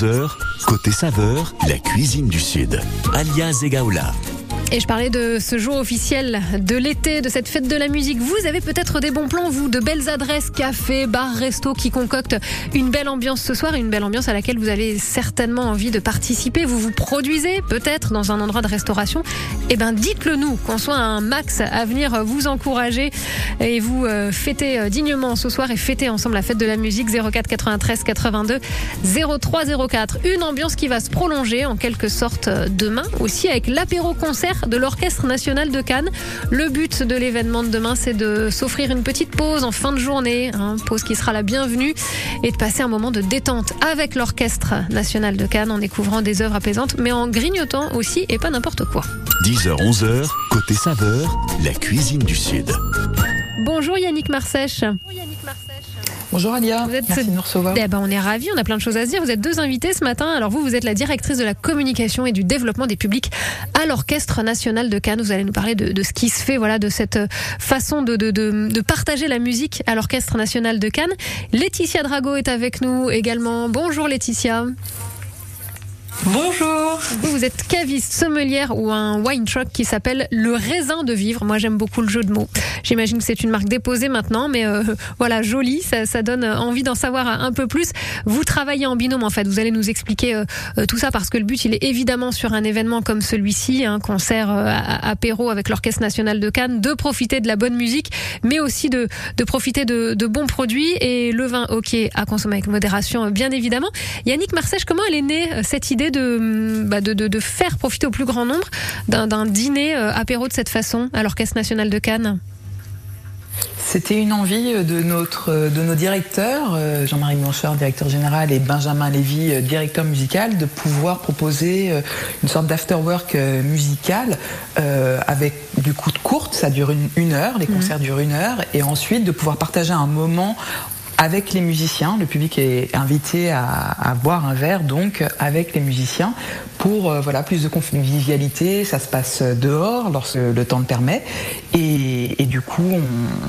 11h, côté saveur, la cuisine du Sud. Alia Zegaoula. Et je parlais de ce jour officiel de l'été, de cette fête de la musique. Vous avez peut-être des bons plans, vous, de belles adresses, cafés, bars, restos qui concoctent une belle ambiance ce soir, une belle ambiance à laquelle vous avez certainement envie de participer. Vous vous produisez peut-être dans un endroit de restauration. Eh ben, dites-le nous, qu'on soit un max à venir vous encourager et vous euh, fêter dignement ce soir et fêter ensemble la fête de la musique 04 93 82 03 04. Une ambiance qui va se prolonger en quelque sorte demain aussi avec l'apéro concert de l'Orchestre national de Cannes. Le but de l'événement de demain, c'est de s'offrir une petite pause en fin de journée, hein, pause qui sera la bienvenue, et de passer un moment de détente avec l'Orchestre national de Cannes en découvrant des œuvres apaisantes, mais en grignotant aussi et pas n'importe quoi. 10h, 11h, côté saveur, la cuisine du Sud. Bonjour Yannick Marsèche. Bonjour Alia, Vous êtes merci de nous recevoir. Eh ben, on est ravis, on a plein de choses à se dire. Vous êtes deux invités ce matin. Alors vous, vous êtes la directrice de la communication et du développement des publics à l'Orchestre national de Cannes. Vous allez nous parler de, de ce qui se fait, voilà, de cette façon de, de, de partager la musique à l'Orchestre national de Cannes. Laetitia Drago est avec nous également. Bonjour Laetitia. Bonjour. Vous, vous êtes caviste, sommelière ou un wine truck qui s'appelle le raisin de vivre. Moi, j'aime beaucoup le jeu de mots. J'imagine que c'est une marque déposée maintenant, mais euh, voilà, jolie, ça, ça, donne envie d'en savoir un peu plus. Vous travaillez en binôme, en fait. Vous allez nous expliquer euh, tout ça parce que le but, il est évidemment sur un événement comme celui-ci, un concert euh, apéro avec l'Orchestre national de Cannes, de profiter de la bonne musique, mais aussi de, de profiter de, de bons produits et le vin, ok, à consommer avec modération, bien évidemment. Yannick Marsèche, comment elle est née cette idée de, bah de, de, de, faire profiter au plus grand nombre d'un dîner euh, apéro de cette façon à l'Orchestre national de Cannes c'était une envie de, notre, de nos directeurs, euh, Jean-Marie Blanchard, directeur général, et Benjamin Lévy, euh, directeur musical, de pouvoir proposer une sorte d'afterwork musical avec du coup de courte, ça dure une, une heure, les concerts mmh. durent une heure, et ensuite de pouvoir partager un moment avec les musiciens. Le public est invité à, boire un verre donc avec les musiciens pour euh, voilà plus de convivialité. Ça se passe dehors lorsque le temps le permet et, du coup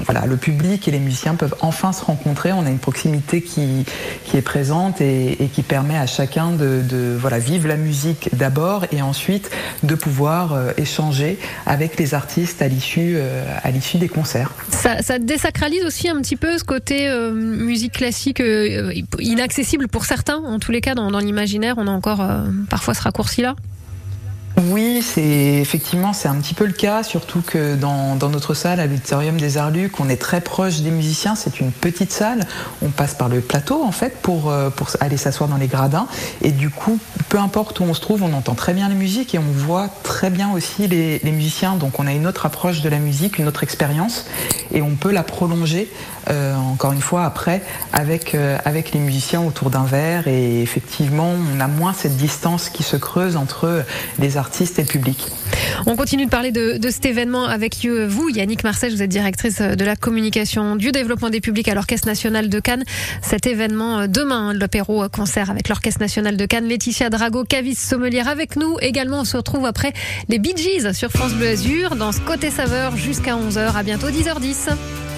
voilà le public et les musiciens peuvent enfin se rencontrer. On a une proximité qui, qui est présente et, qui permet à chacun de, voilà vivre la musique d'abord et ensuite de pouvoir euh, échanger avec les artistes à l'issue euh, à l'issue des concerts. Ça, désacralise aussi un petit peu ce côté euh, musique classique euh, inaccessible pour certains. En tous les cas, dans, l'imaginaire, on a encore euh, parfois ce raccourci-là. Oui, c'est effectivement c'est un petit peu le cas, surtout que dans, dans notre salle à l'auditorium des Arlucs, on est très proche des musiciens. C'est une petite salle. On passe par le plateau en fait pour pour aller s'asseoir dans les gradins. Et du coup, peu importe où on se trouve, on entend très bien la musique et on voit très bien aussi les, les musiciens. Donc on a une autre approche de la musique, une autre expérience, et on peut la prolonger euh, encore une fois après avec euh, avec les musiciens autour d'un verre. Et effectivement, on a moins cette distance qui se creuse entre les artistes et le. On continue de parler de, cet événement avec vous, Yannick Marseille, vous êtes directrice de la communication, du développement des publics à l'Orchestre national de Cannes. Cet événement demain, l'apéro concert avec l'Orchestre national de Cannes. Laetitia Drago, caviste sommelière avec nous. Également, on se retrouve après les Bee Gees sur France Bleu Azur dans ce côté saveur jusqu'à 11h. À bientôt 10h10.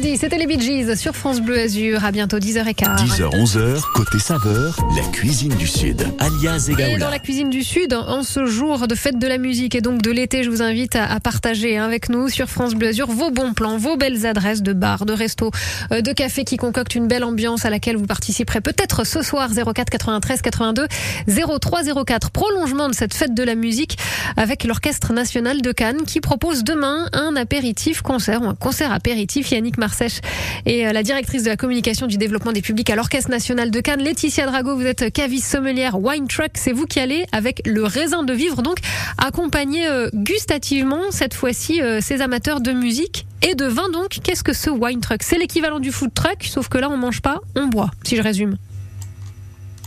C'était les Bee Gees sur France Bleu Azur. À bientôt 10h15. 10h, 11h, côté saveur, la cuisine du Sud. Alias Et dans la cuisine du Sud, en ce jour de fête de la musique et donc de l'été, je vous invite à, à partager hein, avec nous sur France Bleu Azur vos bons plans, vos belles adresses de bars, de restos, euh, de cafés qui concoctent une belle ambiance à laquelle vous participerez peut-être ce soir 04 93 82 03 04. Prolongement de cette fête de la musique avec l'Orchestre national de Cannes qui propose demain un apéritif concert ou un concert apéritif. Yannick Marsèche et euh, la directrice de la communication du développement des publics à l'Orchestre national de Cannes, Laetitia Drago, vous êtes caviste sommelière wine truck, c'est vous qui allez avec le raisin de vivre donc accompagner euh, gustativement cette fois-ci euh, ces amateurs de musique et de vin donc. Qu'est-ce que ce wine truck? C'est l'équivalent du food truck, sauf que là on mange pas, on boit, si je résume.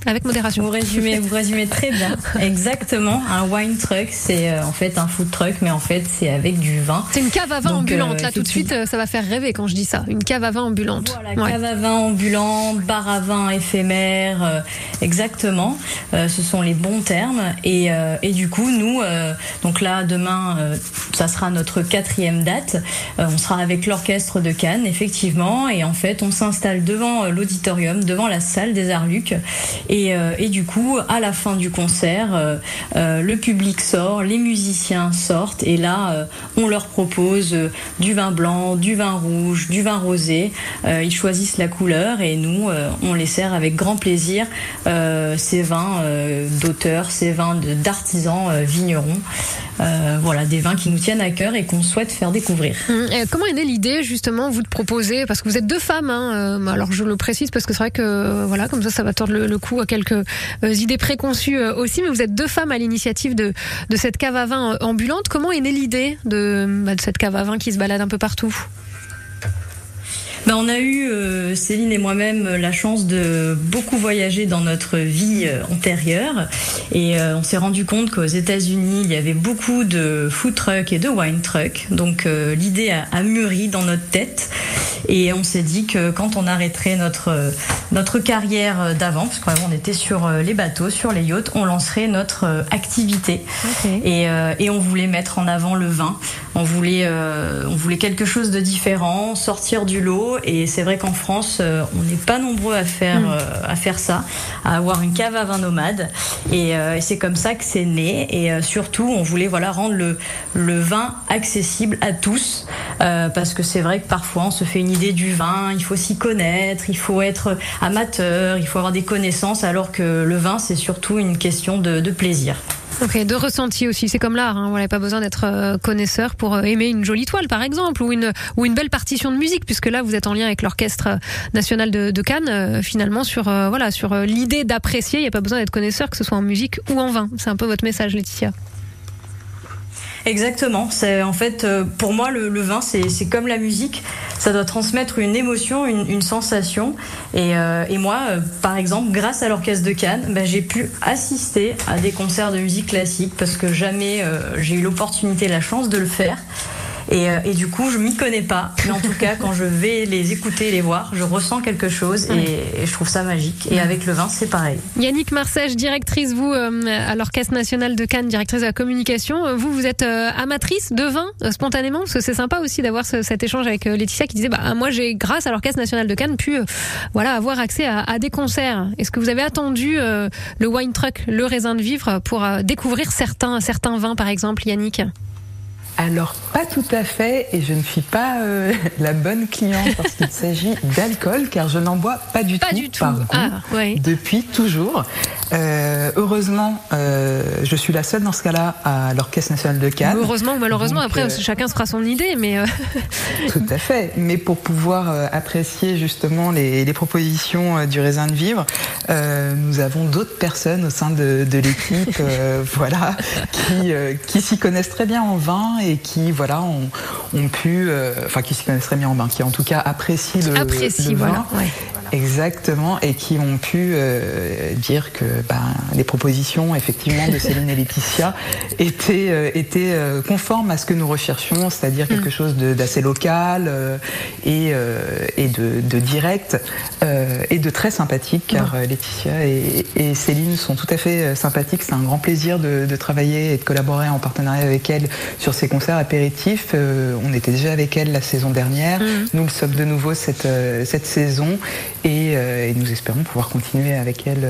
Avec modération. Vous résumez, vous résumez très bien. Exactement. Un wine truck, c'est euh, en fait un food truck, mais en fait c'est avec du vin. C'est une cave à vin Donc, ambulante. euh, Là, tout de suite, euh, ça va faire rêver quand je dis ça. Une cave à vin ambulante. Voilà, Ouais. cave à vin ambulant, bar à vin éphémère, euh, exactement. Euh, ce sont les bons termes. Et, euh, et du coup, nous, euh, donc là, demain, euh, ça sera notre quatrième date. Euh, on sera avec l'orchestre de Cannes, effectivement. Et en fait, on s'installe devant euh, l'auditorium, devant la salle des Arlucs. Et, euh, et du coup, à la fin du concert, euh, euh, le public sort, les musiciens sortent. Et là, on leur propose du vin blanc, du vin rouge, du vin rosé. Ils choisissent la couleur et nous, on les sert avec grand plaisir ces vins d'auteurs, ces vins d'artisans vignerons. Voilà, des vins qui nous tiennent à cœur et qu'on souhaite faire découvrir. Hum, Comment est née l'idée justement vous de proposer parce que vous êtes deux femmes hein, alors je le précise parce que c'est vrai que voilà comme ça ça va tordre le, le cou à quelques euh, idées préconçues euh, aussi mais vous êtes deux femmes à l'initiative de, cette cave à vin euh, ambulante. Comment est née l'idée de, bah, de cette cave à vin qui se balade un peu partout? Ben, on a eu, euh, Céline et moi-même, euh, la chance de beaucoup voyager dans notre vie euh, antérieure. Et euh, on s'est rendu compte qu'aux États-Unis, il y avait beaucoup de food truck et de wine truck. Donc euh, l'idée a, a mûri dans notre tête. Et on s'est dit que quand on arrêterait notre, notre carrière d'avant, parce qu'avant on était sur les bateaux, sur les yachts, on lancerait notre activité. Et, et on voulait mettre en avant le vin. On voulait, on voulait quelque chose de différent, sortir du lot. Et c'est vrai qu'en France, euh, on n'est pas nombreux à faire, Mm. euh, à faire ça, à avoir une cave à vin nomade. Et, euh, c'est comme ça que c'est né. Et surtout, on voulait voilà rendre le, le vin accessible à tous, euh, parce que c'est vrai que parfois on se fait une idée du vin. Il faut s'y connaître, il faut être amateur, il faut avoir des connaissances, alors que le vin c'est surtout une question de, de plaisir. Ok, de ressenti aussi, c'est comme l'art, hein. voilà, pas besoin d'être euh, connaisseur pour euh, aimer une jolie toile par exemple, ou une, ou une belle partition de musique, puisque là vous êtes en lien avec l'Orchestre national de, Cannes, euh, finalement sur, voilà, sur l'idée d'apprécier, il n'y a pas besoin d'être connaisseur, que ce soit en musique ou en vin. C'est un peu votre message Laetitia. Exactement. En fait euh, pour moi le, vin c'est comme la musique. Ça doit transmettre une émotion, une, une sensation. Et, euh, et moi, euh, par exemple, grâce à l'orchestre de Cannes, ben, j'ai pu assister à des concerts de musique classique parce que jamais j'ai eu l'opportunité, la chance de le faire. Et, euh, et du coup, je m'y connais pas. Mais en tout cas, quand je vais les écouter et les voir, je ressens quelque chose et, et je trouve ça magique. Et avec le vin, c'est pareil. Yannick Marsèche, directrice, vous, euh, à l'Orchestre national de Cannes, directrice de la communication, euh, vous, vous êtes amatrice de vin spontanément? Parce que c'est sympa aussi d'avoir ce- cet échange avec Laetitia qui disait, bah, moi j'ai, grâce à l'Orchestre national de Cannes, pu voilà, avoir accès à, à des concerts. Est-ce que vous avez attendu euh, le wine truck, le raisin de vivre, pour euh, découvrir certains, certains vins, par exemple, Yannick? Alors, pas tout à fait, et je ne suis pas euh, la bonne cliente parce qu'il s'agit d'alcool, car je n'en bois pas du Pas tout. du tout. par goût, Ah, ouais. Depuis toujours. Euh, heureusement, euh, je suis la seule dans ce cas-là à l'Orchestre national de Cannes. Heureusement ou malheureusement, Donc, après, chacun se fera son idée, mais Tout à fait. Mais pour pouvoir apprécier justement les, les propositions du raisin de vivre, nous avons d'autres personnes au sein de, de l'équipe, voilà, qui, qui s'y connaissent très bien en vin et qui, voilà, ont, ont pu, euh, enfin, qui s'y connaissent très bien en vin, qui en tout cas apprécient le, apprécie, le voilà. vin. ouais. Exactement, et qui ont pu euh, dire que ben, les propositions effectivement de Céline et Laetitia étaient, euh, étaient euh, conformes à ce que nous recherchions, c'est-à-dire quelque mm. chose d'assez local et, et de, de, direct et de très sympathique, car Laetitia et, et, Céline sont tout à fait sympathiques. C'est un grand plaisir de, de, travailler et de collaborer en partenariat avec elles sur ces concerts apéritifs. on était déjà avec elles la saison dernière, mm. nous le sommes de nouveau cette, cette saison et, et nous espérons pouvoir continuer avec elles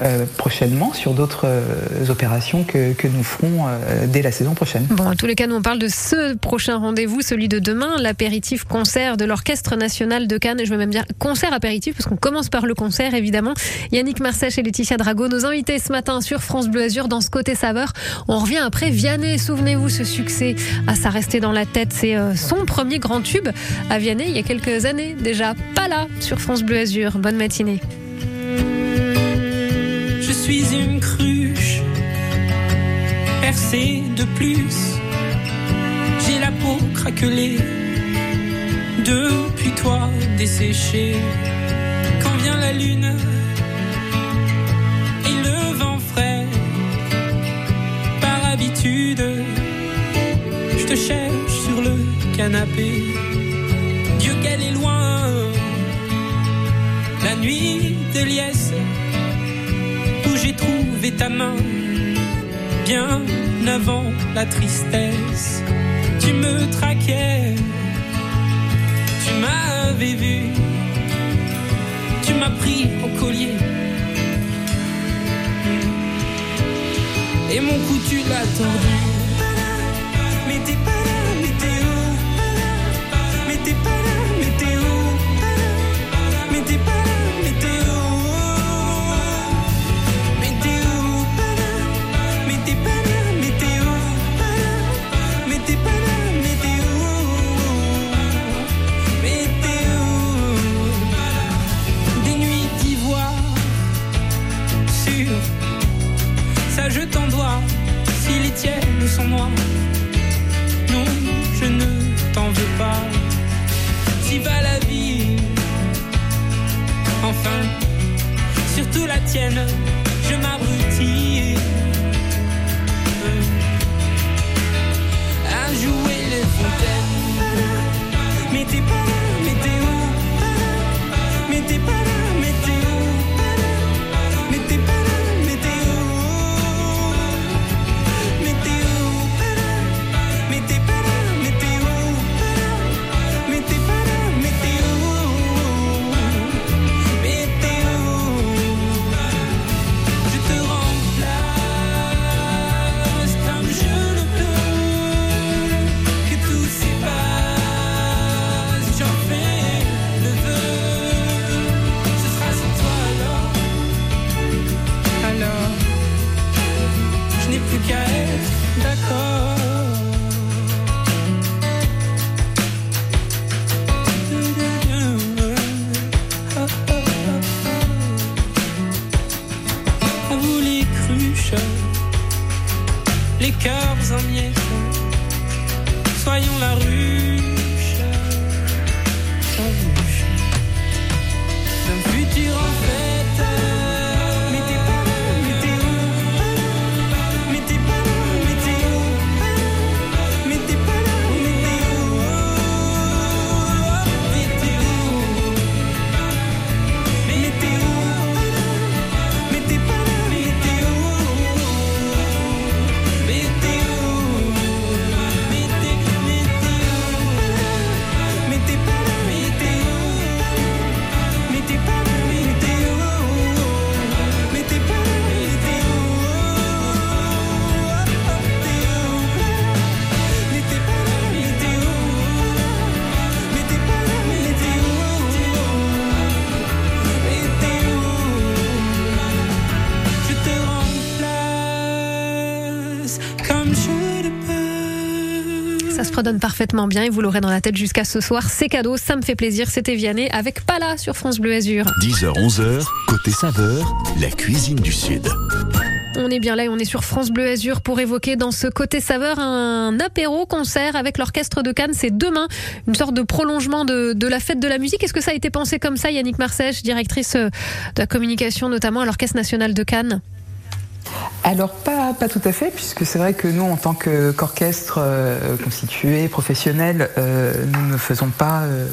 euh, prochainement sur d'autres euh, opérations que, que, nous ferons euh, dès la saison prochaine. Bon, en tous les cas, nous on parle de ce prochain rendez-vous, celui de demain, l'apéritif concert de l'Orchestre national de Cannes. Et je veux même dire concert apéritif, parce qu'on commence par le concert, évidemment. Yannick Marsèche et Laetitia Drago, nos invités ce matin sur France Bleu Azur dans ce côté saveur. On revient après Vianney. Souvenez-vous, ce succès, à ça resté dans la tête. C'est son premier grand tube à Vianney il y a quelques années déjà. Pas là sur France Bleu Bonne matinée suis une cruche percée de plus. J'ai la peau craquelée depuis toi desséchée. Quand vient la lune et le vent frais, par habitude, je te cherche sur le canapé. Nuit de liesse j'ai trouvé ta main bien avant la tristesse. Tu me traquais, tu m'avais vu, tu m'as pris au collier. Et mon cou tu l'as tordu. Mais t'es pas là, t'es où? Mais t'es pas là, mais t'es où? Mais t'es pas là, parfaitement bien et vous l'aurez dans la tête jusqu'à ce soir. C'est cadeau, ça me fait plaisir. C'était Vianney avec Pala sur France Bleu Azur. 10h-11h, côté saveur, la cuisine du Sud. On est bien là et on est sur France Bleu Azur pour évoquer dans ce côté saveur un apéro concert avec l'orchestre de Cannes. C'est demain, une sorte de prolongement de, de la fête de la musique. Est-ce que ça a été pensé comme ça, Yannick Marsèche, directrice euh, de la communication notamment à l'Orchestre national de Cannes? Alors pas, tout à fait, puisque c'est vrai que nous, en tant qu'orchestre euh, constitué, professionnel, euh, nous ne faisons pas euh,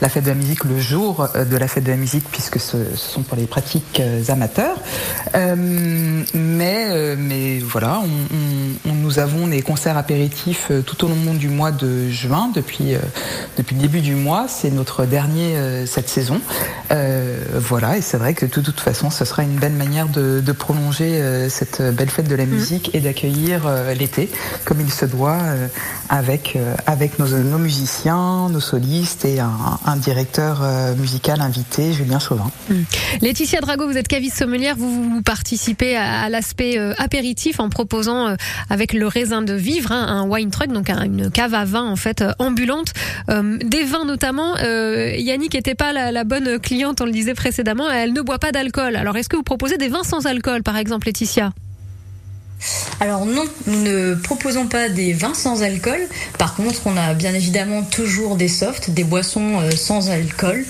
la fête de la musique le jour de la fête de la musique, puisque ce, sont pour les pratiques amateurs. Mais, voilà, nous avons des concerts apéritifs tout au long du mois de juin, depuis, le début du mois. C'est notre dernier cette saison. Voilà, et c'est vrai que de toute façon, ce sera une belle manière de, de prolonger euh, cette belle fête de la musique et d'accueillir euh, l'été comme il se doit euh, avec, euh, avec nos, nos musiciens, nos solistes et un, un directeur euh, musical invité, Julien Chauvin. Laetitia Drago, vous êtes caviste sommelière, vous, vous participez à, à l'aspect euh, apéritif en proposant euh, avec le raisin de vivre hein, un wine truck, donc un- une cave à vin en fait euh, ambulante, Euh, des vins notamment. Euh, Yannick n'était pas la, la bonne cliente, on le disait précédemment, elle ne boit pas d'alcool. Alors est-ce que vous proposez des vins sans alcool, par exemple, Laetitia? Alors non, nous ne proposons pas des vins sans alcool. Par contre, on a bien évidemment toujours des softs, des boissons euh, sans alcool,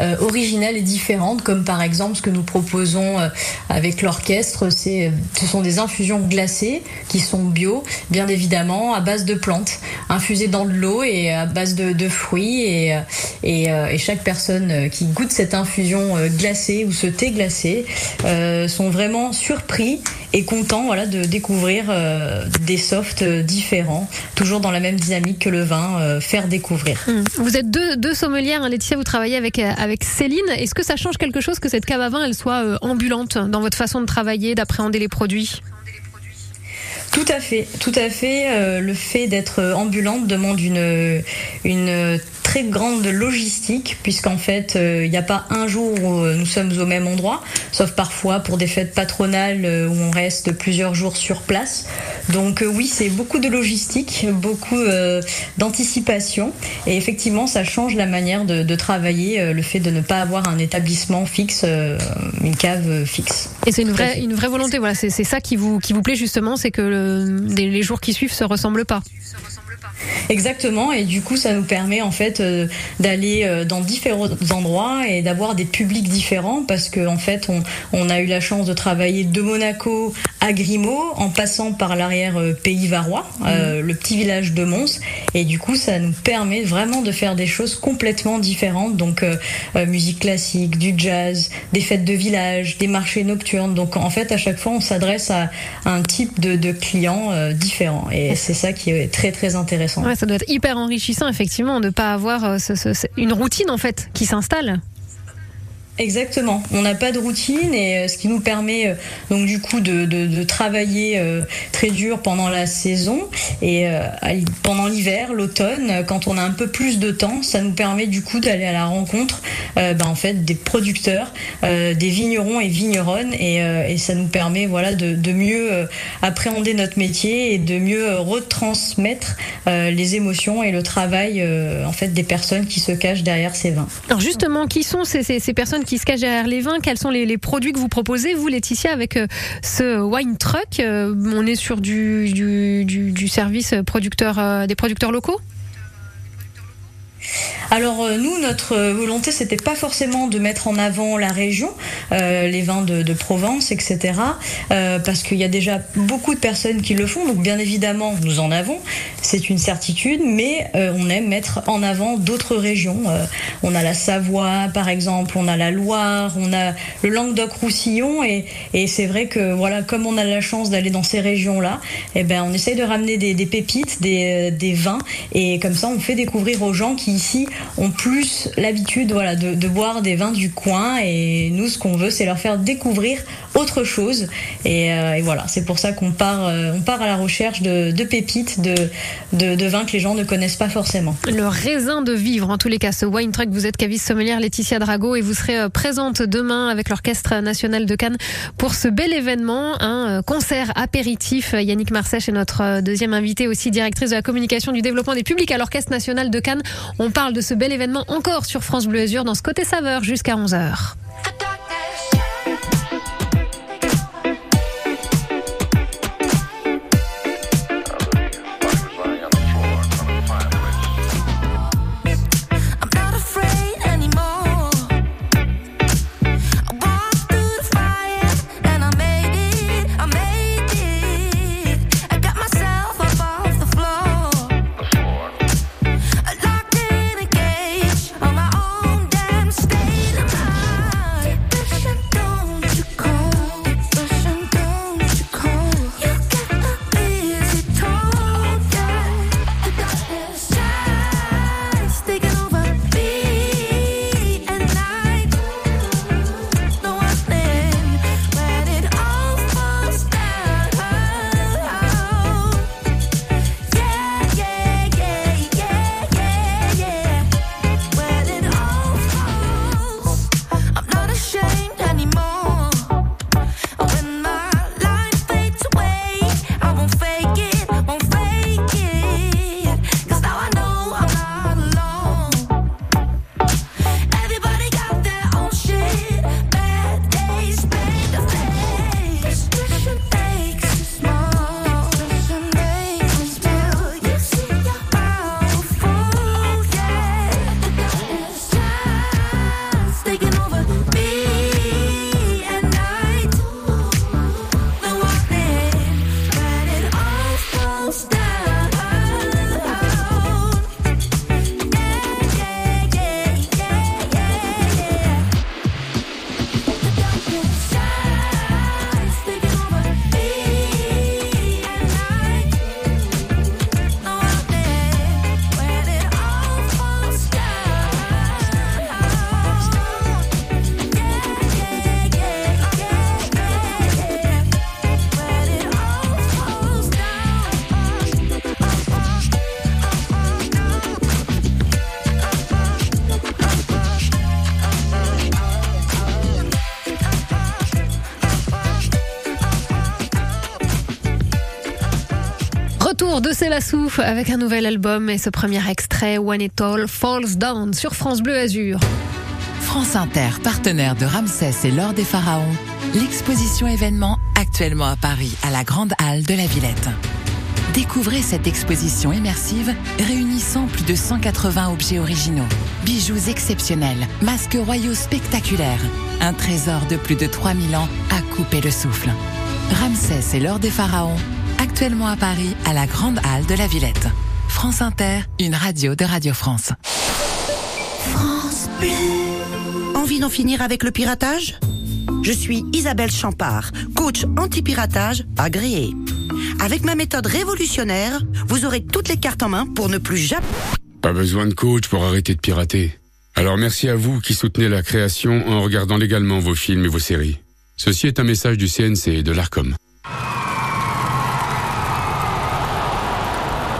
euh, originales et différentes, comme par exemple ce que nous proposons euh, avec l'orchestre, ce sont des infusions glacées qui sont bio, bien évidemment à base de plantes, infusées dans de l'eau et à base de, fruits. Et, chaque personne qui goûte cette infusion glacée ou ce thé glacé sont vraiment surpris et contents voilà, de découvrir euh, des softs euh, différents, toujours dans la même dynamique que le vin, euh, faire découvrir. Hum. Vous êtes deux, deux sommelières, hein, Laetitia, vous travaillez avec, avec Céline. Est-ce que ça change quelque chose que cette cave à vin, elle soit euh, ambulante dans votre façon de travailler, d'appréhender les produits? Tout à fait, tout à fait. euh, le fait d'être ambulante demande une, une très grande logistique, puisqu'en fait, euh, il n'y a pas un jour où euh, nous sommes au même endroit, sauf parfois pour des fêtes patronales euh, où on reste plusieurs jours sur place. Donc euh, oui, c'est beaucoup de logistique, beaucoup euh, d'anticipation, et effectivement, ça change la manière de, de travailler, euh, le fait de ne pas avoir un établissement fixe, euh, une cave euh, fixe. Et c'est une vraie, une vraie volonté. Voilà, c'est ça qui vous, qui vous plaît justement, c'est que le- les jours qui suivent se ressemblent pas. Exactement, et du coup, ça nous permet en fait euh, d'aller euh, dans différents endroits et d'avoir des publics différents parce que en fait, on, on a eu la chance de travailler de Monaco à Grimaud en passant par l'arrière euh, pays varois, euh, le petit village de Mons, et du coup, ça nous permet vraiment de faire des choses complètement différentes. Donc, euh, musique classique, du jazz, des fêtes de village, des marchés nocturnes. Donc, en fait, à chaque fois, on s'adresse à un type de, de clients euh, différents, et c'est ça qui est très très intéressant. Ouais, ça doit être hyper enrichissant effectivement de pas avoir euh, une routine en fait qui s'installe. Exactement. On n'a pas de routine et euh, ce qui nous permet euh, donc du coup de, travailler euh, très dur pendant la saison et pendant l'hiver, l'automne, quand on a un peu plus de temps, ça nous permet du coup d'aller à la rencontre ben, en fait des producteurs, des vignerons et vigneronnes et, ça nous permet voilà de, mieux appréhender notre métier et de mieux retransmettre les émotions et le travail en fait des personnes qui se cachent derrière ces vins. Alors justement, qui sont ces, ces- ces personnes qui se cachent derrière les vins. Quels sont les, produits que vous proposez, vous Laetitia, avec euh, ce wine truck? Euh, On est sur du, du, du- service euh, des producteurs locaux? Alors euh, nous, notre volonté, c'était pas forcément de mettre en avant la région, euh, les vins de, Provence, etc. euh, parce qu'il y a déjà beaucoup de personnes qui le font. Donc bien évidemment, nous en avons, c'est une certitude, mais on aime mettre en avant d'autres régions. On a la Savoie, par exemple, on a la Loire, on a le Languedoc-Roussillon, et, c'est vrai que voilà, comme on a la chance d'aller dans ces régions-là, eh ben on essaye de ramener des, pépites, des vins, et comme ça on fait découvrir aux gens qui ici ont plus l'habitude de, boire des vins du coin. Et nous, ce qu'on veut, c'est leur faire découvrir autre chose. Et, euh, voilà, c'est pour ça qu'on part, euh, on part à la recherche de, pépites, de, vins que les gens ne connaissent pas forcément. Le raisin de vivre, en tous les cas, ce wine truck, vous êtes caviste sommelière Laetitia Drago et vous serez euh, présente demain avec l'Orchestre National de Cannes pour ce bel événement, un concert apéritif. Yannick Marsèche est notre deuxième invité, aussi directrice de la communication du développement des publics à l'Orchestre National de Cannes. On parle de ce bel événement encore sur France Bleu Azur dans ce côté saveur jusqu'à 11h. Célassou avec un nouvel album et ce premier extrait When It All Falls Down sur France Bleu Azur. France Inter, partenaire de Ramsès et l'Or des Pharaons, l'exposition événement actuellement à Paris, à la Grande Halle de la Villette. Découvrez cette exposition immersive réunissant plus de 180 objets originaux, bijoux exceptionnels, masques royaux spectaculaires, un trésor de plus de 3000 ans à couper le souffle. Ramsès et l'Or des Pharaons, actuellement à Paris, à la Grande Halle de la Villette. France Inter, une radio de Radio France. France Bleu. Envie d'en finir avec le piratage? Je suis Isabelle Champard, coach anti-piratage agréé. Avec ma méthode révolutionnaire, vous aurez toutes les cartes en main pour ne plus jamais... Pas besoin de coach pour arrêter de pirater. Alors merci à vous qui soutenez la création en regardant légalement vos films et vos séries. Ceci est un message du CNC et de l'ARCOM.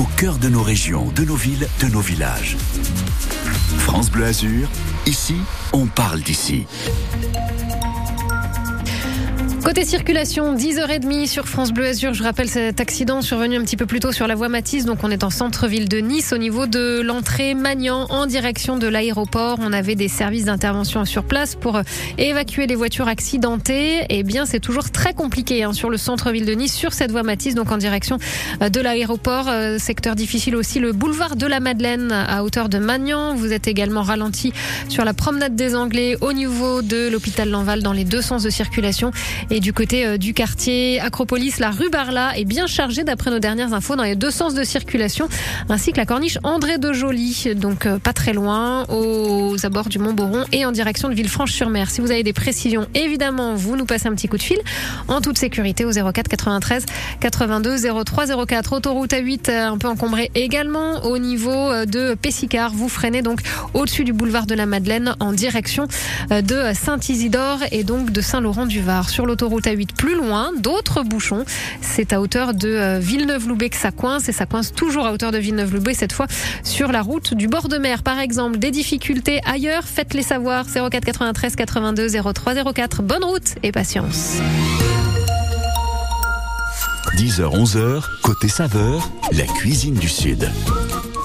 au cœur de nos régions, de nos villes, de nos villages. France Bleu Azur, ici, on parle d'ici. Côté circulation, 10h30 sur France Bleu Azur. Je rappelle cet accident survenu un petit peu plus tôt sur la voie Matisse. Donc on est en centre-ville de Nice au niveau de l'entrée Magnan en direction de l'aéroport. On avait des services d'intervention sur place pour euh, évacuer les voitures accidentées. Eh bien c'est toujours très compliqué hein, sur le centre-ville de Nice, sur cette voie Matisse, donc en direction euh, de l'aéroport. Euh, secteur difficile aussi, le boulevard de la Madeleine à hauteur de Magnan. Vous êtes également ralenti sur la promenade des Anglais au niveau de l'hôpital Lanval dans les deux sens de circulation. Et du côté euh, du quartier Acropolis, la rue Barla est bien chargée d'après nos dernières infos dans les deux sens de circulation, ainsi que la corniche André de Joly, donc euh, pas très loin, aux abords du Mont-Boron et en direction de Villefranche-sur-Mer. Si vous avez des précisions, évidemment, vous nous passez un petit coup de fil en toute sécurité au 04 93 82 03 04. Autoroute A8 euh, un peu encombrée également au niveau de Pessicard. Vous freinez donc au-dessus du boulevard de la Madeleine en direction de Saint-Isidore et donc de Saint-Laurent-du-Var. L'autoroute A8 plus loin, d'autres bouchons. C'est à hauteur de euh, Villeneuve-Loubet que ça coince et ça coince toujours à hauteur de Villeneuve-Loubet, cette fois sur la route du bord de mer. Par exemple, des difficultés ailleurs, faites-les savoir. 04 93 82 03 04. Bonne route et patience. 10h, 11h, côté saveur, la cuisine du Sud.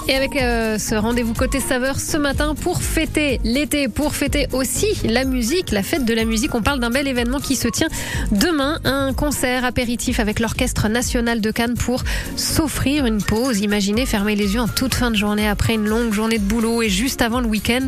Et avec euh, ce rendez-vous côté saveur ce matin pour fêter l'été, pour fêter aussi la musique, la fête de la musique, on parle d'un bel événement qui se tient demain, un concert apéritif avec l'Orchestre National de Cannes pour s'offrir une pause. Imaginez fermer les yeux en toute fin de journée après une longue journée de boulot et juste avant le week-end.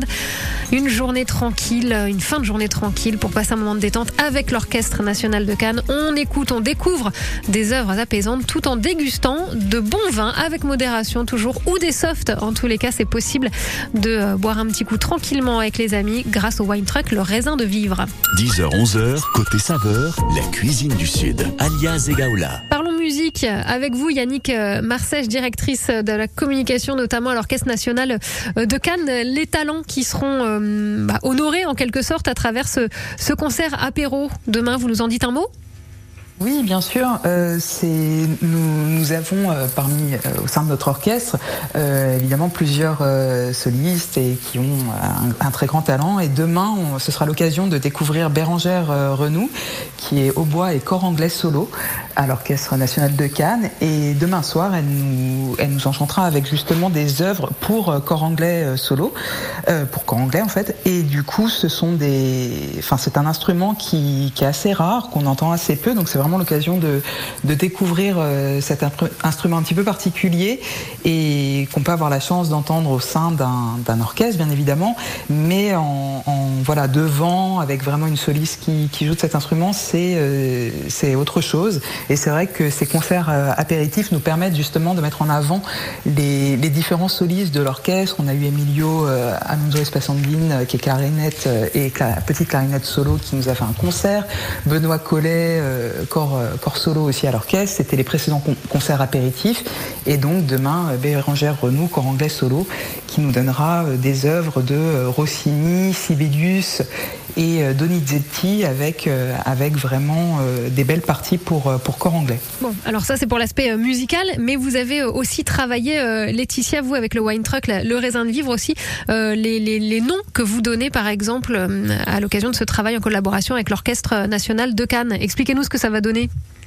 Une journée tranquille, une fin de journée tranquille pour passer un moment de détente avec l'Orchestre National de Cannes. On écoute, on découvre des œuvres apaisantes tout en dégustant de bons vins avec modération toujours ou des soft. En tous les cas, c'est possible de euh, boire un petit coup tranquillement avec les amis grâce au wine truck, le raisin de vivre. 10h, 11h, côté saveur, la cuisine du Sud, alias Egaola. Parlons musique avec vous, Yannick euh, Marsèche, directrice de la communication, notamment à l'Orchestre National euh, de Cannes. Les talents qui seront euh, bah, honorés en quelque sorte à travers ce, ce concert apéro demain. Vous nous en dites un mot? Oui, bien sûr. Euh, nous, nous avons euh, parmi euh, au sein de notre orchestre euh, évidemment plusieurs euh, solistes et qui ont un, un très grand talent. Et demain, on- ce sera l'occasion de découvrir Bérangère euh, Renoux, qui est hautbois et corps anglais solo à l'Orchestre National de Cannes. Et demain soir, elle nous, elle nous enchantera avec justement des œuvres pour euh, corps anglais euh, solo, euh, pour corps anglais en fait. Et du coup, ce sont des, enfin, c'est un instrument qui, qui est assez rare, qu'on entend assez peu. Donc c'est vraiment l'occasion de, de découvrir euh, cet instrument un petit peu particulier et qu'on peut avoir la chance d'entendre au sein d'un orchestre, bien évidemment, mais en, voilà devant avec vraiment une soliste qui, joue de cet instrument, c'est euh, c'est autre chose. Et c'est vrai que ces concerts euh, apéritifs nous permettent justement de mettre en avant les, les différents solistes de l'orchestre. On a eu Emilio euh, Alonso qui est clarinette et cla- petite clarinette solo, qui nous a fait un concert. Benoît Collet, euh, corps, euh, corps solo aussi à l'orchestre. C'était les précédents con- concerts concert apéritif. Et donc demain, euh, Bérangère Renou, corps anglais solo, qui nous donnera euh, des œuvres de Rossini, Sibelius et Donizetti avec, avec vraiment des belles parties pour, pour corps anglais. Bon, alors ça c'est pour l'aspect musical, mais vous avez aussi travaillé, Laetitia, vous avec le Wine Truck, le raisin de vivre aussi, les, les, les noms que vous donnez par exemple à l'occasion de ce travail en collaboration avec l'Orchestre national de Cannes. Expliquez-nous ce que ça va donner. Exactement,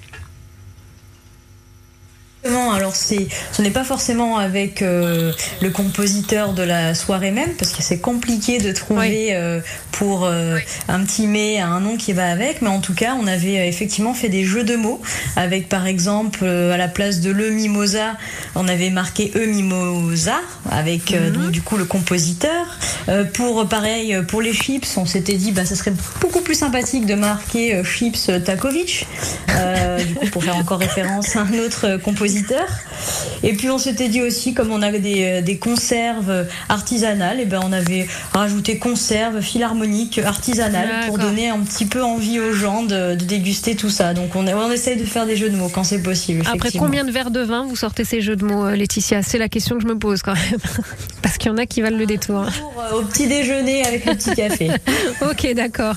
Alors c'est, ce n'est pas forcément avec euh, le compositeur de la soirée même, parce que c'est compliqué de trouver euh, pour euh, un petit mais un nom qui va avec. Mais en tout cas, on avait effectivement fait des jeux de mots avec, par exemple, à la place de le mimosa, on avait marqué e mimosa avec donc, du coup le compositeur. Pour pareil, pour les chips, on s'était dit bah ça serait beaucoup plus sympathique de marquer chips Takovic, du coup pour faire encore référence à un autre euh, compositeur. Et puis on s'était dit aussi, comme on avait des, euh, des conserves artisanales, et ben on avait rajouté conserves philharmoniques artisanales pour donner un petit peu envie aux gens de, de déguster tout ça. Donc on, on essaye de faire des jeux de mots quand c'est possible. Après combien de verres de vin vous sortez ces jeux de mots, euh, Laetitia? C'est la question que je me pose quand même. Parce qu'il y en a qui valent le détour. Pour, euh, au petit déjeuner avec le petit café, ok, d'accord.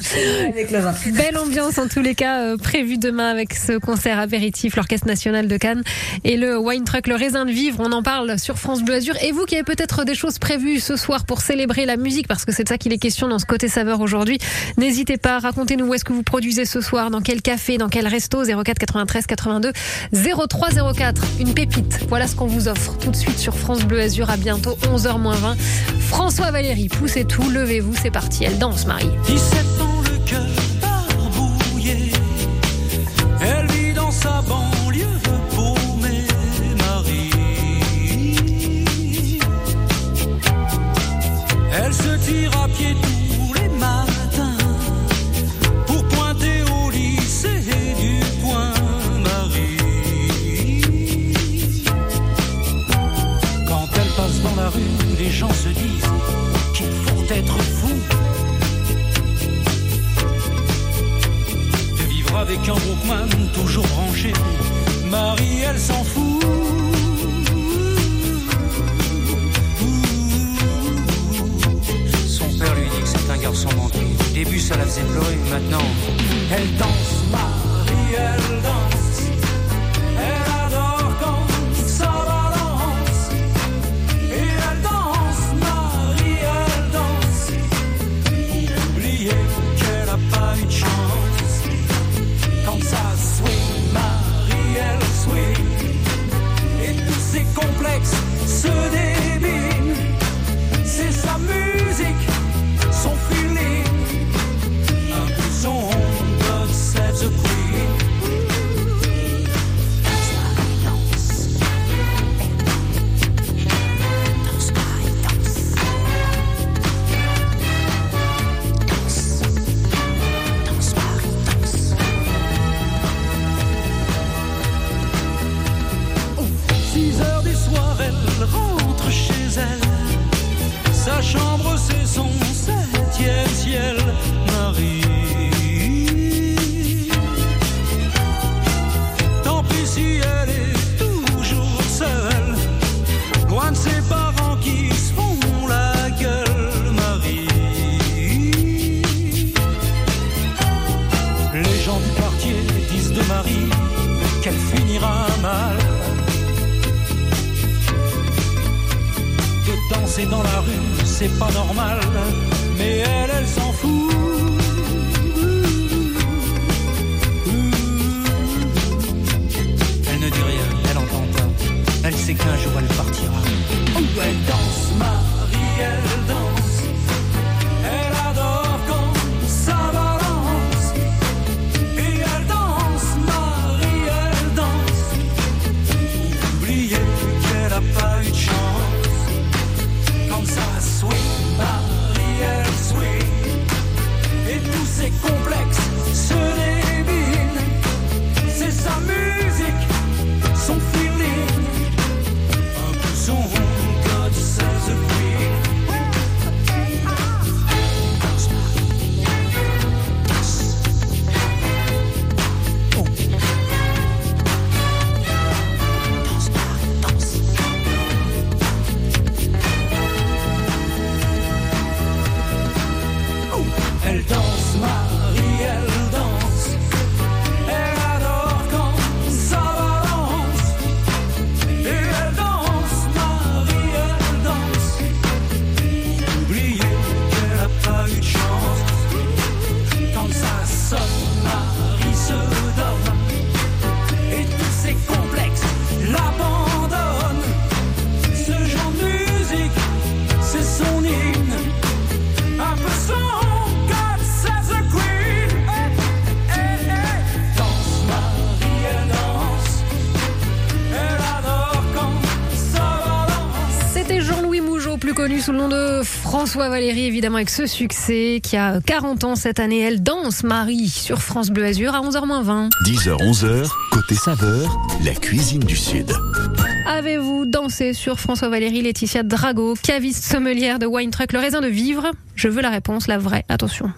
avec le vin. Belle ambiance en tous les cas prévue demain avec ce concert apéritif, l'Orchestre National de Cannes et le Wine Truck, le raisin de vivre. On en parle sur France Bleu Azur. Et vous qui avez peut-être des choses prévues ce soir pour célébrer la musique, parce que c'est de ça qu'il est question dans ce côté saveur aujourd'hui, n'hésitez pas, racontez-nous où est-ce que vous produisez ce soir, dans quel café, dans quel resto, 04 93 82 03 04. Une pépite. Voilà ce qu'on vous offre tout de suite sur France Bleu Azur. À bientôt, 11h 20. François Valérie, poussez tout, levez-vous, c'est parti. Elle danse, Marie. 17 avec un Walkman toujours branché. Marie, elle s'en fout. Garçon manqué. Au début, ça la faisait pleurer, maintenant, elle danse, Marie, elle danse. François Valéry, évidemment avec ce succès qui a 40 ans cette année. Elle danse Marie sur France Bleu Azur à 11h20. 10h, 11h, côté saveur, la cuisine du Sud. Avez-vous dansé sur François Valéry, Laetitia Drago, caviste sommelière de Wine Truck, le raisin de vivre? Je veux la réponse, la vraie. Attention.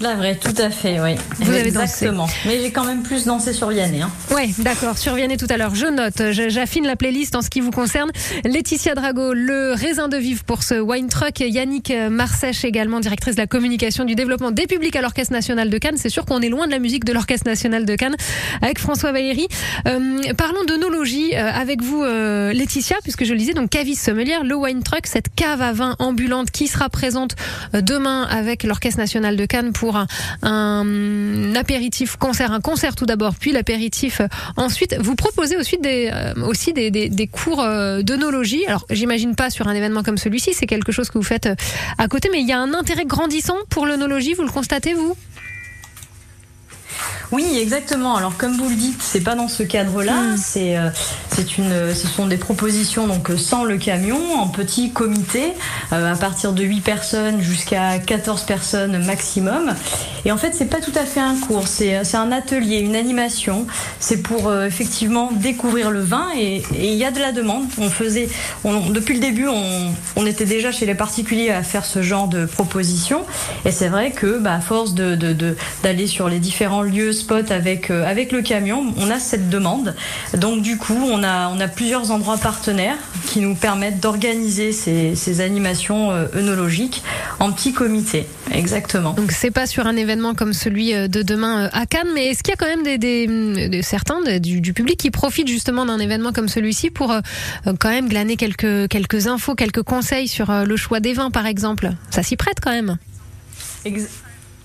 La vraie, tout à fait, oui. Vous avez Exactement. Mais j'ai quand même plus dansé sur Vianney. Hein. Ouais, d'accord. Sur Vianney tout à l'heure. Je note. J'affine la playlist en ce qui vous concerne. Laetitia Drago, le raisin de vivre pour ce wine truck. Yannick Marsèche également, directrice de la communication du développement des publics à l'Orchestre national de Cannes. C'est sûr qu'on est loin de la musique de l'Orchestre national de Cannes avec François Valéry. Euh, parlons d'onologie euh, avec vous, euh, Laetitia, puisque je le disais, donc caviste sommelière, le wine truck, cette cave à vin ambulante qui sera présente demain avec l'Orchestre national de Cannes pour un, apéritif concert, un concert tout d'abord, puis l'apéritif ensuite. Vous proposez aussi des, euh, des cours euh, d'œnologie. Alors, j'imagine pas sur un événement comme celui-ci, c'est quelque chose que vous faites euh, à côté, mais il y a un intérêt grandissant pour l'œnologie, vous le constatez, vous? Oui, exactement. Alors comme vous le dites, c'est pas dans ce cadre-là. C'est euh, c'est une, ce sont des propositions donc sans le camion, en petit comité, euh, à partir de 8 personnes jusqu'à 14 personnes maximum. Et en fait, c'est pas tout à fait un cours, c'est euh, c'est un atelier, une animation. C'est pour euh, effectivement découvrir le vin et il y a de la demande. On faisait, on- depuis le début, on, on était déjà chez les particuliers à faire ce genre de propositions. Et c'est vrai que, bah, à force de de- de- d'aller sur les différents lieux, spots avec euh, avec le camion, on a cette demande. Donc du coup, on a on a plusieurs endroits partenaires qui nous permettent d'organiser ces, ces animations euh, œnologiques en petit comité. Exactement. Donc c'est pas sur un événement comme celui euh, de demain euh, à Cannes, mais est-ce qu'il y a quand même des, des, des- certains du, du public qui profitent justement d'un événement comme celui-ci pour euh, quand même glaner quelques quelques infos, quelques conseils sur le choix des vins par exemple? Ça s'y prête quand même.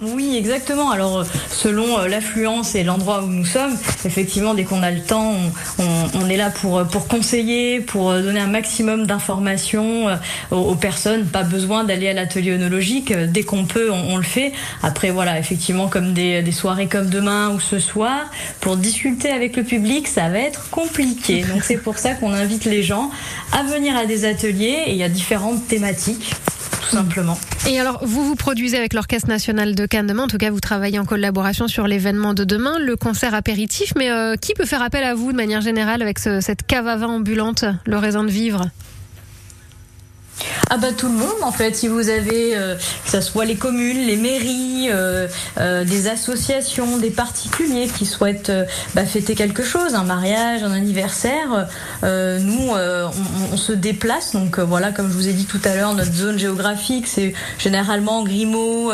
Oui, exactement. Alors, euh, selon euh, l'affluence et l'endroit où nous sommes, effectivement, dès qu'on a le temps, on, est là pour, euh, conseiller, pour donner un maximum d'informations aux, personnes. Pas besoin d'aller à l'atelier œnologique. Euh, Dès qu'on peut, on, on le fait. Après, voilà, effectivement, comme des, des soirées comme demain ou ce soir, pour discuter avec le public, ça va être compliqué. Donc, c'est pour ça qu'on invite les gens à venir à des ateliers et il y a différentes thématiques, tout simplement. Et alors, vous vous produisez avec l'Orchestre national de Cannes demain. En tout cas, vous travaillez en collaboration sur l'événement de demain, le concert apéritif. Mais euh, qui peut faire appel à vous de manière générale avec ce- cette cave à vin ambulante, le raisin de vivre? Ah bah tout le monde en fait, si vous avez euh, que ce soit les communes, les mairies, euh, euh, des associations, des particuliers qui souhaitent bah, fêter quelque chose, un mariage, un anniversaire, nous on, se déplace. Donc voilà comme je vous ai dit tout à l'heure notre zone géographique c'est généralement Grimaud,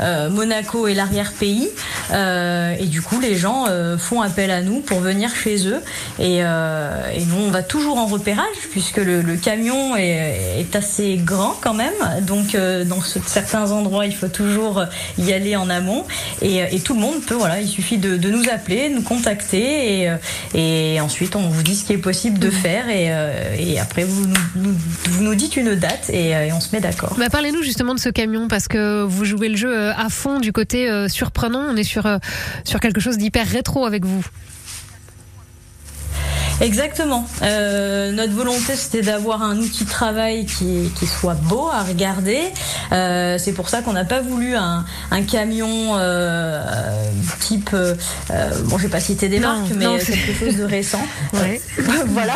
Monaco et l'arrière-pays. Et du coup les gens font appel à nous pour venir chez eux. Et, nous on va toujours en repérage puisque le, le camion est, est assez grand quand même. Donc euh, dans ce- certains endroits il faut toujours y aller en amont. Et, et tout le monde peut voilà il suffit de, de nous appeler nous contacter. Et, euh, et ensuite on vous dit ce qui est possible de faire. Et, euh, et après vous nous, nous- vous nous dites une date et, euh, on se met d'accord. Bah, Parlez-nous justement de ce camion parce que vous jouez le jeu euh, à fond du côté euh, surprenant. On est sur, euh, sur quelque chose d'hyper rétro avec vous. Exactement. Euh, notre volonté, c'était d'avoir un outil de travail qui, qui soit beau à regarder. Euh, c'est pour ça qu'on n'a pas voulu un, un camion euh, type, euh, bon, je vais pas citer des Non, marques, mais non, c'est- quelque chose de récent. Ouais. voilà.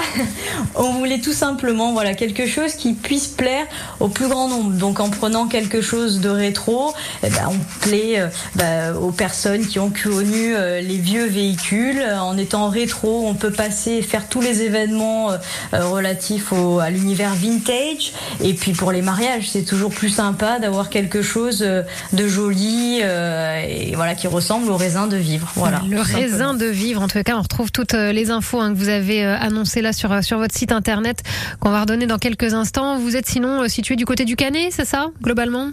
On voulait tout simplement, voilà, quelque chose qui puisse plaire au plus grand nombre. Donc, en prenant quelque chose de rétro, eh ben, on plaît euh, bah, aux personnes qui ont connu euh, les vieux véhicules. En étant rétro, on peut passer, faire tous les événements euh, euh, relatifs au, à l'univers vintage. Et puis, pour les mariages, c'est toujours plus sympa d'avoir quelque chose euh, de joli et voilà qui ressemble au raisin de vivre. Voilà. le raisin de vivre. En tout cas, on retrouve toutes les infos hein, que vous avez annoncées là sur, sur votre site internet qu'on va redonner dans quelques instants. Vous êtes sinon situé du côté du Canet, c'est ça, globalement?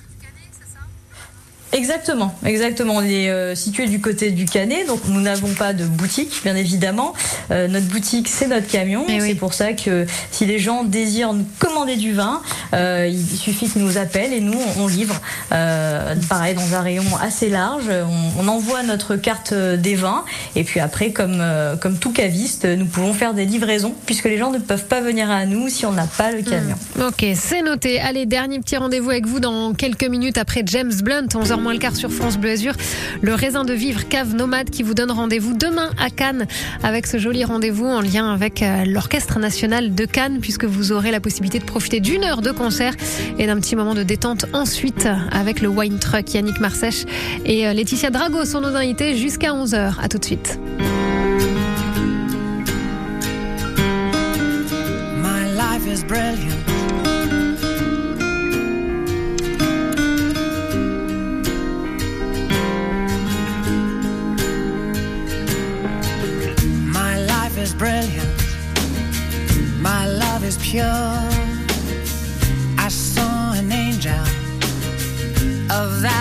Exactement, exactement. On est euh, situé du côté du Canet, donc nous n'avons pas de boutique, bien évidemment. Euh, notre boutique, c'est notre camion. Eh oui. C'est pour ça que si les gens désirent nous commander du vin, euh, il suffit qu'ils nous appellent et nous, on, on livre. Euh, pareil, dans un rayon assez large. On, on envoie notre carte des vins et puis après, comme, euh, comme tout caviste, nous pouvons faire des livraisons puisque les gens ne peuvent pas venir à nous si on n'a pas le camion. Ok, c'est noté. Allez, dernier petit rendez-vous avec vous dans quelques minutes après James Blunt, 11h moins le quart sur France Bleu Azur. Le raisin de vivre cave nomade qui vous donne rendez-vous demain à Cannes avec ce joli rendez-vous en lien avec euh, l'Orchestre National de Cannes puisque vous aurez la possibilité de profiter d'une heure de concert et d'un petit moment de détente ensuite avec le Wine Truck Yannick Marsèche et euh, Laetitia Drago sont nos invités jusqu'à 11h. À tout de suite.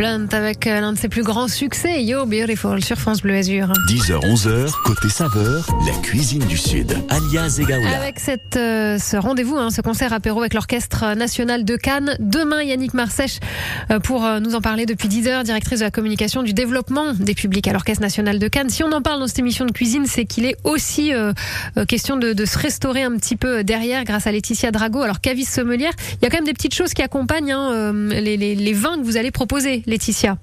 Blunt avec euh, l'un de ses plus grands succès, Yo Beautiful sur France Bleu Azur. 10h-11h, côté saveur, la cuisine du Sud, alias Egaoula. Avec cette, euh, ce rendez-vous, hein, ce concert apéro avec l'Orchestre National de Cannes. Demain, Yannick Marsèche euh, pour euh, nous en parler depuis 10 heures, directrice de la communication du développement des publics à l'Orchestre National de Cannes. Si on en parle dans cette émission de cuisine, c'est qu'il est aussi question de, de se restaurer un petit peu derrière grâce à Laetitia Drago. Alors, caviste sommelière, il y a quand même des petites choses qui accompagnent hein, les, les, les vins que vous allez proposer, Laetitia.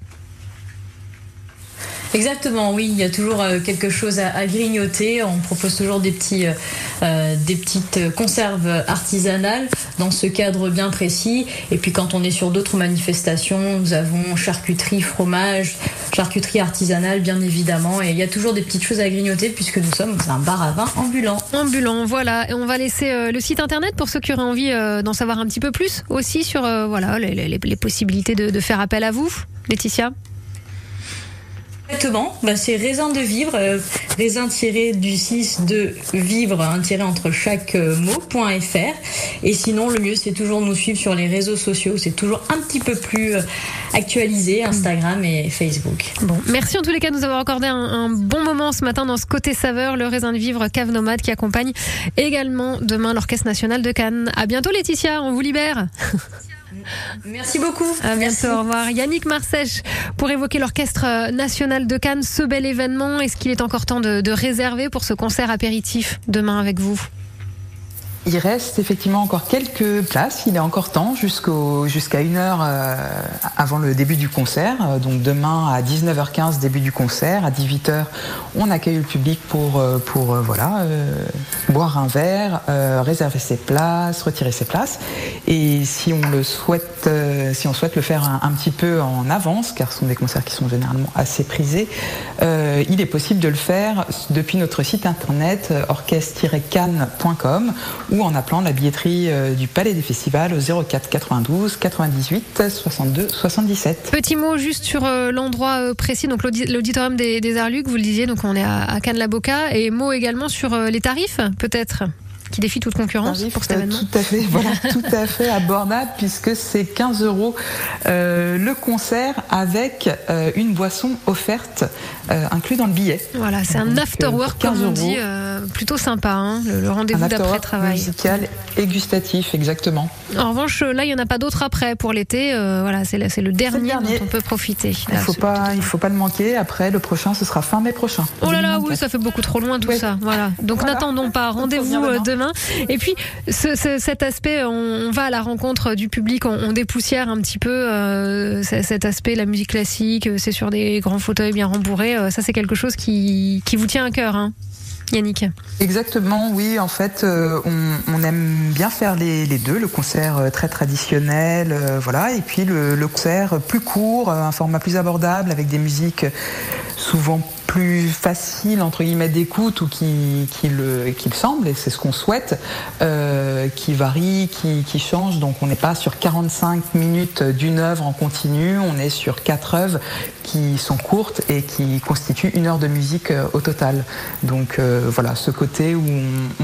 Exactement, oui, il y a toujours euh, quelque chose à, grignoter. On propose toujours des, petits, euh, euh, des petites conserves artisanales dans ce cadre bien précis. Et puis quand on est sur d'autres manifestations, nous avons charcuterie, fromage, charcuterie artisanale bien évidemment. Et il y a toujours des petites choses à grignoter puisque nous sommes un bar à vin ambulant. Ambulant, voilà. Et on va laisser euh, le site internet pour ceux qui auraient envie d'en savoir un petit peu plus aussi sur voilà les, possibilités de faire appel à vous, Laetitia. Exactement, bah, c'est raisin de vivre, euh, raisin tiré du 6 de vivre, un tiré entre chaque euh, mot.fr. Et sinon, le mieux, c'est toujours nous suivre sur les réseaux sociaux. C'est toujours un petit peu plus euh, actualisé, Instagram et Facebook. Bon, merci en tous les cas de nous avoir accordé un, un bon moment ce matin dans ce côté saveur, le raisin de vivre Cave Nomade qui accompagne également demain l'Orchestre National de Cannes. À bientôt Laetitia, on vous libère. Merci beaucoup. À bientôt, Merci. au revoir. Yannick Marsèche pour évoquer l'Orchestre National de Cannes, ce bel événement. Est-ce qu'il est encore temps de, de réserver pour ce concert apéritif demain avec vous? Il reste effectivement encore quelques places. Il est encore temps jusqu'au jusqu'à une heure euh, avant le début du concert. Euh, Donc demain à 19h15 début du concert. À 18h on accueille le public pour euh, boire un verre, réserver ses places, retirer ses places. Et si on souhaite, le faire un, un petit peu en avance, car ce sont des concerts qui sont généralement assez prisés, il est possible de le faire depuis notre site internet orchestre-cannes.com en appelant la billetterie euh, du Palais des Festivals au 04 92 98 62 77. Petit mot juste sur euh, l'endroit euh, précis, donc l'audi- l'auditorium des, des Arts Luc, vous le disiez, donc on est à, à Cannes-la-Boca, et mot également sur les tarifs, peut-être, qui défient toute concurrence Tarif, pour cet événement. Tout à fait, voilà, tout à fait abordable puisque c'est 15 euros euh, le concert avec euh, une boisson offerte euh, inclus dans le billet. Voilà, c'est un Donc, euh, after work, pour 15 comme on dit, plutôt sympa, hein, le, rendez-vous after-work d'après-travail. musical et gustatif, exactement. En revanche, là, il n'y en a pas d'autres après pour l'été. voilà, c'est le, dernier, dernier. dont on peut profiter. Il Là, faut pas, il faut pas le manquer. Après, le prochain, ce sera fin mai prochain. Oh là là, 2024. oui, ça fait beaucoup trop loin tout Ouais. ça. Voilà. Donc Voilà. n'attendons pas. Rendez-vous maintenant. Et puis ce- ce- cet aspect, on, va à la rencontre du public, on, dépoussière un petit peu euh, cet aspect, la musique classique. euh, C'est sur des grands fauteuils bien rembourrés. euh, Ça, c'est quelque chose qui, qui vous tient à cœur, hein, Yannick. Exactement, oui. En fait, on, aime bien faire les, les deux, le concert très traditionnel, voilà, et puis le, le concert plus court, un format plus abordable, avec des musiques souvent plus faciles entre guillemets d'écoute ou qui, qui le qui le semble et c'est ce qu'on souhaite euh, qui varie qui, qui change. Donc on n'est pas sur 45 minutes d'une œuvre en continu. On est sur quatre œuvres qui sont courtes et qui constituent une heure de musique euh, au total. Donc euh, voilà ce côté où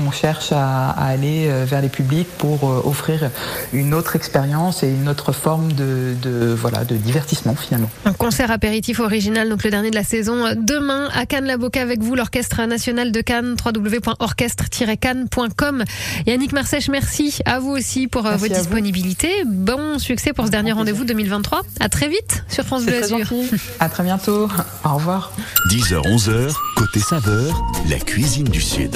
on, cherche à, aller vers les publics pour offrir une autre expérience et une autre forme de, de voilà de divertissement finalement. Un concert apéritif original, donc le dernier de la saison, euh, demain à Cannes-la-Boca avec vous, l'Orchestre National de Cannes, www.orchestre-cannes.com. Yannick Marsèche, merci à vous aussi pour euh, Merci votre disponibilité. Bon succès pour ce dernier rendez-vous 2023. À très vite sur France Bleu très Azur. à très bientôt au revoir 10h-11h, côté saveur, la cuisine du Sud.